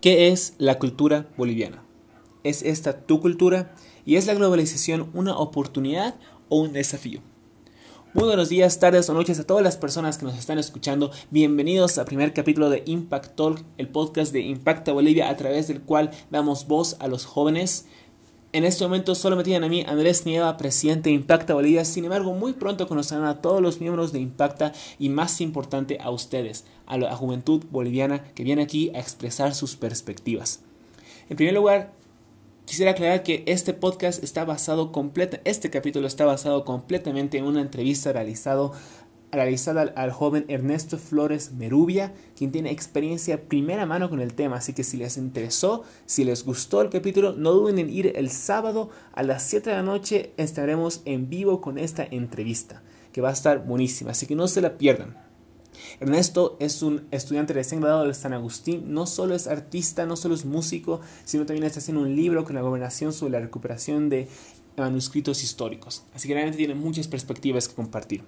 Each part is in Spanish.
¿Qué es la cultura boliviana? ¿Es esta tu cultura? ¿Y es la globalización una oportunidad o un desafío? Muy buenos días, tardes o noches a todas las personas que nos están escuchando. Bienvenidos al primer capítulo de Impact Talk, el podcast de Impacta Bolivia, a través del cual damos voz a los jóvenes en este momento solo me tienen a mí Andrés Nieva, presidente de Impacta Bolivia. Sin embargo, muy pronto conocerán a todos los miembros de Impacta y más importante a ustedes, a la juventud boliviana que viene aquí a expresar sus perspectivas. En primer lugar, quisiera aclarar que este podcast está basado completa, este capítulo está basado completamente en una entrevista realizado realizada al, joven Ernesto Flores Merubia, quien tiene experiencia primera mano con el tema. Así que si les interesó, si les gustó el capítulo, no duden en ir el sábado a las 7 de la noche. Estaremos en vivo con esta entrevista, que va a estar buenísima. Así que no se la pierdan. Ernesto es un estudiante recién graduado de San Agustín, no solo es artista, no solo es músico, sino también está haciendo un libro con la gobernación sobre la recuperación de manuscritos históricos. Así que realmente tiene muchas perspectivas que compartir.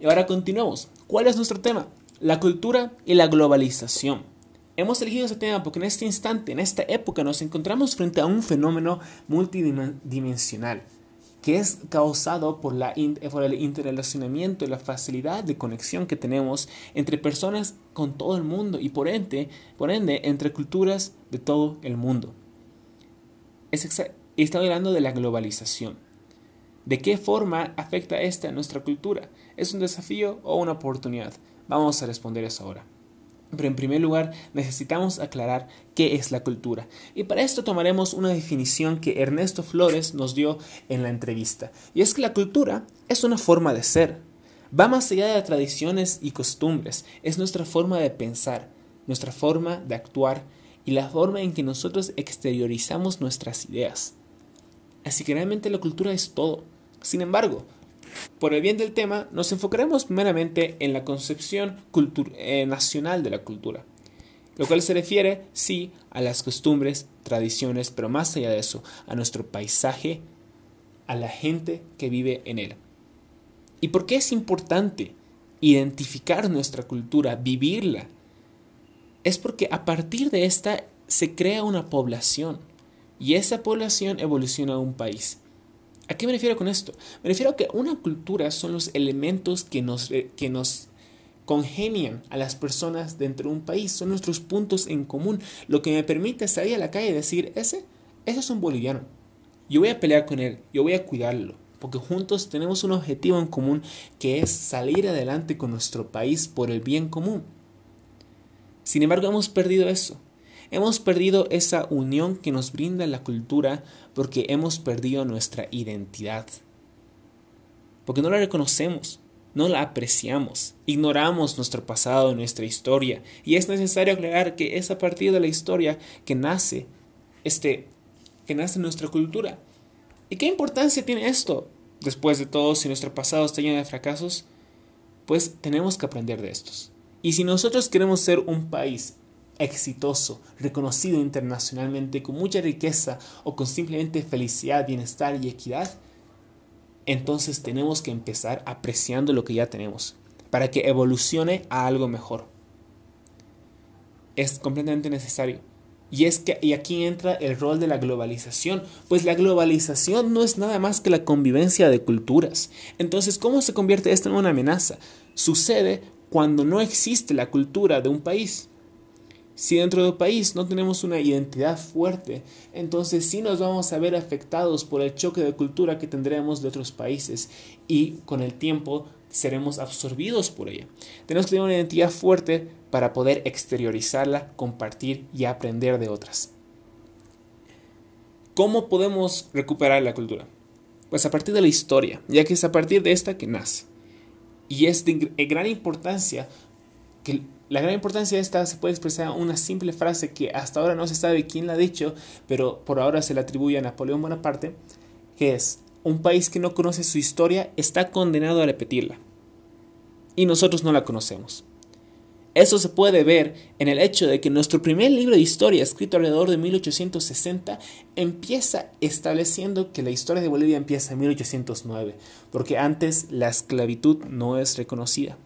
Y ahora continuamos. ¿Cuál es nuestro tema? La cultura y la globalización. Hemos elegido ese tema porque en este instante, en esta época, nos encontramos frente a un fenómeno multidimensional que es causado por, la, por el interrelacionamiento y la facilidad de conexión que tenemos entre personas con todo el mundo y por ende, por ende entre culturas de todo el mundo. Es está hablando de la globalización. ¿De qué forma afecta esta a nuestra cultura? ¿Es un desafío o una oportunidad? Vamos a responder eso ahora. Pero en primer lugar necesitamos aclarar qué es la cultura. Y para esto tomaremos una definición que Ernesto Flores nos dio en la entrevista. Y es que la cultura es una forma de ser. Va más allá de tradiciones y costumbres. Es nuestra forma de pensar, nuestra forma de actuar y la forma en que nosotros exteriorizamos nuestras ideas. Así que realmente la cultura es todo. Sin embargo, por el bien del tema, nos enfocaremos meramente en la concepción eh, nacional de la cultura, lo cual se refiere, sí, a las costumbres, tradiciones, pero más allá de eso, a nuestro paisaje, a la gente que vive en él. ¿Y por qué es importante identificar nuestra cultura, vivirla? Es porque a partir de esta se crea una población y esa población evoluciona a un país. ¿A qué me refiero con esto? Me refiero a que una cultura son los elementos que nos, eh, que nos congenian a las personas dentro de un país, son nuestros puntos en común, lo que me permite salir a la calle y decir, ese, ese es un boliviano, yo voy a pelear con él, yo voy a cuidarlo, porque juntos tenemos un objetivo en común que es salir adelante con nuestro país por el bien común. Sin embargo, hemos perdido eso. Hemos perdido esa unión que nos brinda la cultura porque hemos perdido nuestra identidad. Porque no la reconocemos, no la apreciamos, ignoramos nuestro pasado, nuestra historia. Y es necesario aclarar que es a partir de la historia que nace este que nace nuestra cultura. ¿Y qué importancia tiene esto? Después de todo, si nuestro pasado está lleno de fracasos, pues tenemos que aprender de estos. Y si nosotros queremos ser un país exitoso, reconocido internacionalmente, con mucha riqueza o con simplemente felicidad, bienestar y equidad, entonces tenemos que empezar apreciando lo que ya tenemos para que evolucione a algo mejor. Es completamente necesario. Y es que y aquí entra el rol de la globalización, pues la globalización no es nada más que la convivencia de culturas. Entonces, ¿cómo se convierte esto en una amenaza? Sucede cuando no existe la cultura de un país. Si dentro del país no tenemos una identidad fuerte, entonces sí nos vamos a ver afectados por el choque de cultura que tendremos de otros países y con el tiempo seremos absorbidos por ella. Tenemos que tener una identidad fuerte para poder exteriorizarla, compartir y aprender de otras. ¿Cómo podemos recuperar la cultura? Pues a partir de la historia, ya que es a partir de esta que nace. Y es de gran importancia que la gran importancia de esta se puede expresar en una simple frase que hasta ahora no se sabe quién la ha dicho, pero por ahora se le atribuye a Napoleón Bonaparte, que es, un país que no conoce su historia está condenado a repetirla. Y nosotros no la conocemos. Eso se puede ver en el hecho de que nuestro primer libro de historia, escrito alrededor de 1860, empieza estableciendo que la historia de Bolivia empieza en 1809, porque antes la esclavitud no es reconocida.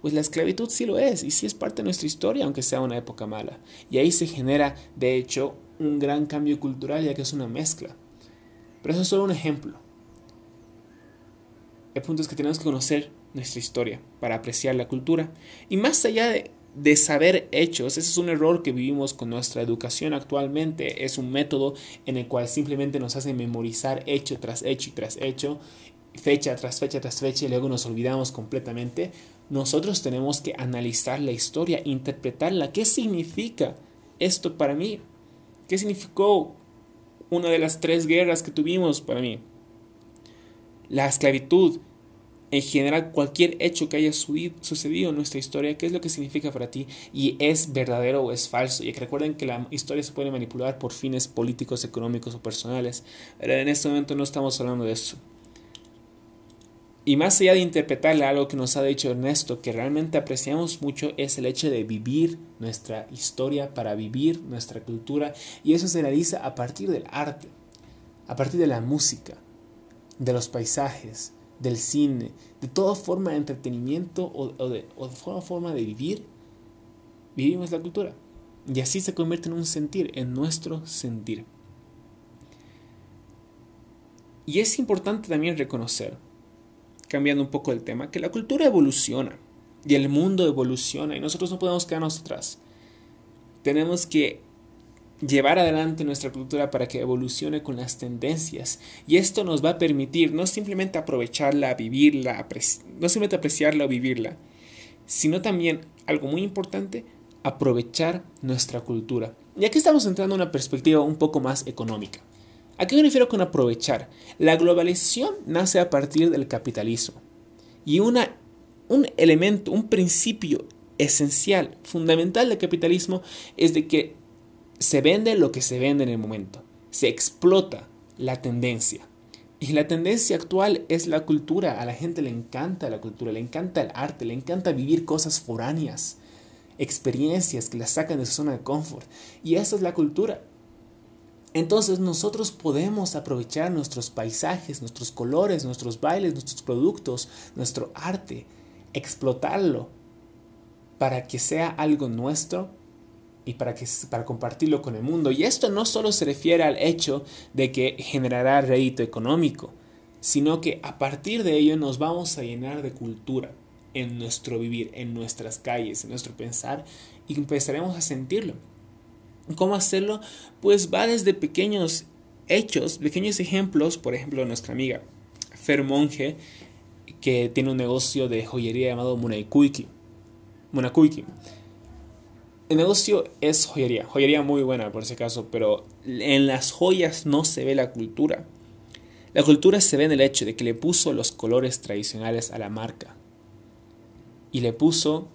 Pues la esclavitud sí lo es y sí es parte de nuestra historia, aunque sea una época mala. Y ahí se genera, de hecho, un gran cambio cultural ya que es una mezcla. Pero eso es solo un ejemplo. El punto es que tenemos que conocer nuestra historia para apreciar la cultura. Y más allá de, de saber hechos, ese es un error que vivimos con nuestra educación actualmente. Es un método en el cual simplemente nos hace memorizar hecho tras hecho y tras hecho, fecha tras fecha tras fecha y luego nos olvidamos completamente. Nosotros tenemos que analizar la historia, interpretarla. ¿Qué significa esto para mí? ¿Qué significó una de las tres guerras que tuvimos para mí? La esclavitud, en general cualquier hecho que haya sucedido en nuestra historia, qué es lo que significa para ti y es verdadero o es falso. Y recuerden que la historia se puede manipular por fines políticos, económicos o personales. En este momento no estamos hablando de eso. Y más allá de interpretarle algo que nos ha dicho Ernesto, que realmente apreciamos mucho, es el hecho de vivir nuestra historia para vivir nuestra cultura. Y eso se realiza a partir del arte, a partir de la música, de los paisajes, del cine, de toda forma de entretenimiento o, de, o de forma de vivir, vivimos la cultura. Y así se convierte en un sentir, en nuestro sentir. Y es importante también reconocer, cambiando un poco el tema, que la cultura evoluciona y el mundo evoluciona y nosotros no podemos quedarnos atrás. Tenemos que llevar adelante nuestra cultura para que evolucione con las tendencias. Y esto nos va a permitir no simplemente aprovecharla, vivirla, no simplemente apreciarla o vivirla, sino también, algo muy importante, aprovechar nuestra cultura. Y aquí estamos entrando en una perspectiva un poco más económica. ¿A qué me refiero con aprovechar? La globalización nace a partir del capitalismo. Y un elemento, un principio esencial, fundamental del capitalismo es de que se vende lo que se vende en el momento. Se explota la tendencia. Y la tendencia actual es la cultura. A la gente le encanta la cultura, le encanta el arte, le encanta vivir cosas foráneas, experiencias que las sacan de su zona de confort. Y eso es la cultura. Entonces nosotros podemos aprovechar nuestros paisajes, nuestros colores, nuestros bailes, nuestros productos, nuestro arte, explotarlo para que sea algo nuestro y para, que, para compartirlo con el mundo. Y esto no solo se refiere al hecho de que generará rédito económico, sino que a partir de ello nos vamos a llenar de cultura en nuestro vivir, en nuestras calles, en nuestro pensar y empezaremos a sentirlo. ¿Cómo hacerlo? Pues va desde pequeños hechos, pequeños ejemplos, por ejemplo, nuestra amiga Fer Monge, que tiene un negocio de joyería llamado Munaikuiki. Munakuiki. El negocio es joyería, joyería muy buena por ese caso, pero en las joyas no se ve la cultura. La cultura se ve en el hecho de que le puso los colores tradicionales a la marca y le puso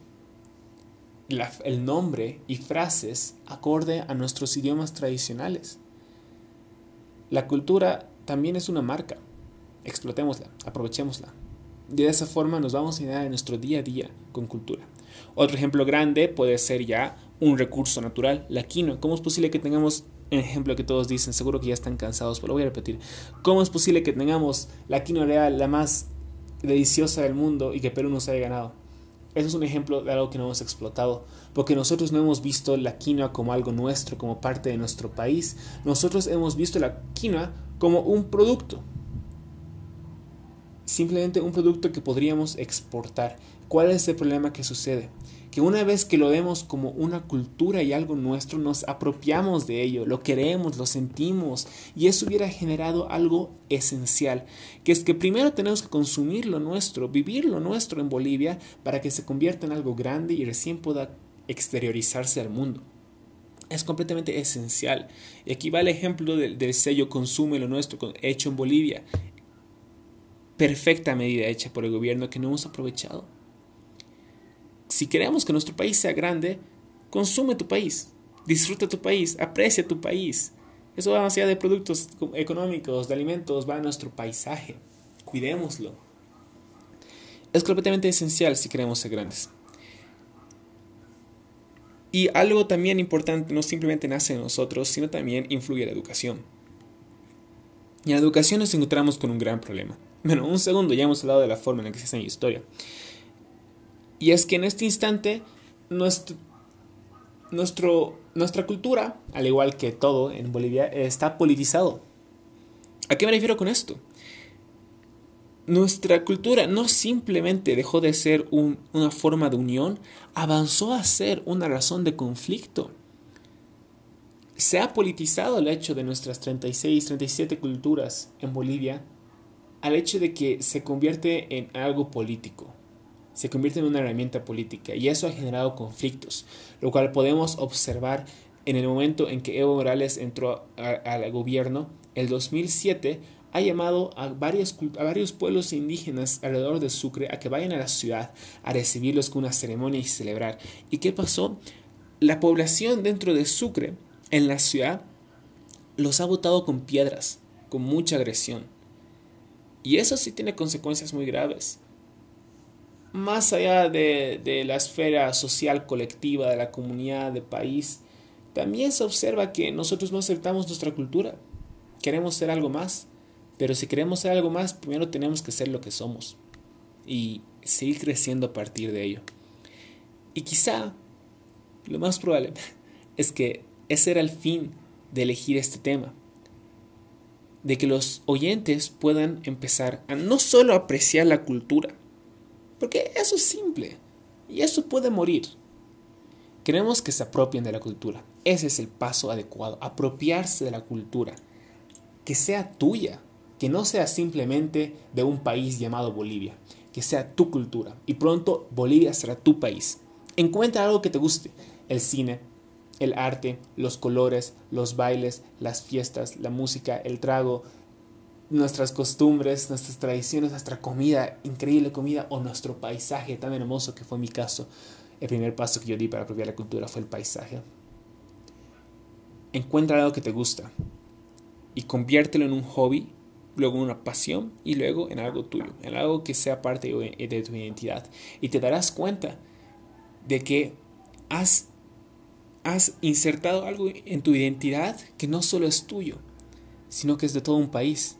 el nombre y frases acorde a nuestros idiomas tradicionales. La cultura también es una marca. Explotémosla, aprovechémosla. De esa forma nos vamos a llenar en nuestro día a día con cultura. Otro ejemplo grande puede ser ya un recurso natural, la quinoa. ¿Cómo es posible que tengamos, un ejemplo que todos dicen, seguro que ya están cansados, pero lo voy a repetir, ¿cómo es posible que tengamos la quinoa real, la más deliciosa del mundo y que Perú nos haya ganado? Eso es un ejemplo de algo que no hemos explotado, porque nosotros no hemos visto la quinoa como algo nuestro, como parte de nuestro país. Nosotros hemos visto la quinoa como un producto. Simplemente un producto que podríamos exportar. ¿Cuál es el problema que sucede? Que una vez que lo vemos como una cultura y algo nuestro, nos apropiamos de ello, lo queremos, lo sentimos, y eso hubiera generado algo esencial, que es que primero tenemos que consumir lo nuestro, vivir lo nuestro en Bolivia, para que se convierta en algo grande y recién pueda exteriorizarse al mundo. Es completamente esencial. Y aquí va el ejemplo del, del sello Consume lo nuestro, hecho en Bolivia. Perfecta medida hecha por el gobierno que no hemos aprovechado. Si queremos que nuestro país sea grande, consume tu país, disfruta tu país, aprecia tu país. Eso va más allá de productos económicos, de alimentos, va a nuestro paisaje. Cuidémoslo. Es completamente esencial si queremos ser grandes. Y algo también importante no simplemente nace en nosotros, sino también influye en la educación. Y en la educación nos encontramos con un gran problema. Bueno, un segundo, ya hemos hablado de la forma en la que se hace historia. Y es que en este instante nuestro, nuestra cultura, al igual que todo en Bolivia, está politizado. ¿A qué me refiero con esto? Nuestra cultura no simplemente dejó de ser una forma de unión, avanzó a ser una razón de conflicto. Se ha politizado el hecho de nuestras 36, 37 culturas en Bolivia al hecho de que se convierte en algo político, se convierte en una herramienta política y eso ha generado conflictos, lo cual podemos observar en el momento en que Evo Morales entró al gobierno, el 2007, ha llamado a varios, a varios pueblos indígenas alrededor de Sucre a que vayan a la ciudad a recibirlos con una ceremonia y celebrar. ¿Y qué pasó? La población dentro de Sucre, en la ciudad, los ha votado con piedras, con mucha agresión. Y eso sí tiene consecuencias muy graves. Más allá de, de la esfera social colectiva, de la comunidad, de país, también se observa que nosotros no aceptamos nuestra cultura. Queremos ser algo más pero si queremos ser algo más, primero tenemos que ser lo que somos y seguir creciendo a partir de ello. Y quizá lo más probable es que ese era el fin de elegir este tema. De que los oyentes puedan empezar a no solo apreciar la cultura, porque eso es simple y eso puede morir. Queremos que se apropien de la cultura. Ese es el paso adecuado, apropiarse de la cultura, que sea tuya, que no sea simplemente de un país llamado Bolivia, que sea tu cultura. Y pronto Bolivia será tu país. Encuentra algo que te guste. El cine, el arte, los colores, los bailes, las fiestas, la música, el trago, nuestras costumbres, nuestras tradiciones, nuestra comida, increíble comida o nuestro paisaje tan hermoso que fue mi caso. El primer paso que yo di para apropiar la cultura fue el paisaje. Encuentra algo que te gusta y conviértelo en un hobby luego en una pasión y luego en algo tuyo, en algo que sea parte de tu identidad. Y te darás cuenta de que has, has insertado algo en tu identidad que no solo es tuyo, sino que es de todo un país.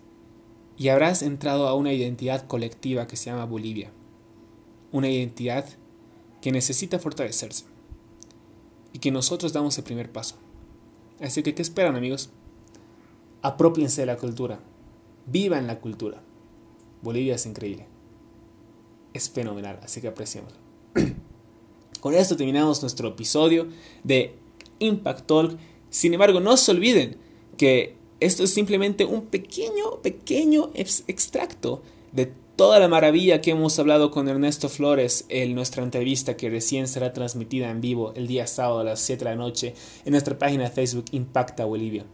Y habrás entrado a una identidad colectiva que se llama Bolivia. Una identidad que necesita fortalecerse. Y que nosotros damos el primer paso. Así que, ¿qué esperan amigos? Apropiense de la cultura Viva en la cultura. Bolivia es increíble. Es fenomenal, así que apreciémoslo. Con esto terminamos nuestro episodio de Impact Talk. Sin embargo, no se olviden que esto es simplemente un pequeño, pequeño extracto de toda la maravilla que hemos hablado con Ernesto Flores en nuestra entrevista que recién será transmitida en vivo el día sábado a las 7 de la noche en nuestra página de Facebook Impacta Bolivia.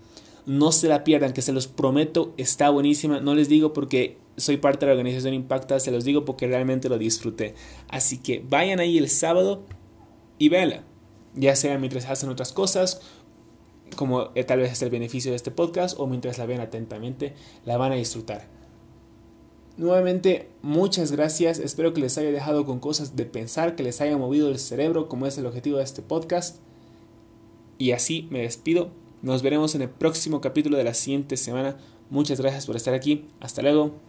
No se la pierdan, que se los prometo, está buenísima. No les digo porque soy parte de la organización Impacta, se los digo porque realmente lo disfruté. Así que vayan ahí el sábado y véanla. Ya sea mientras hacen otras cosas, como eh, tal vez es el beneficio de este podcast, o mientras la ven atentamente, la van a disfrutar. Nuevamente, muchas gracias. Espero que les haya dejado con cosas de pensar, que les haya movido el cerebro, como es el objetivo de este podcast. Y así me despido. Nos veremos en el próximo capítulo de la siguiente semana. Muchas gracias por estar aquí. Hasta luego.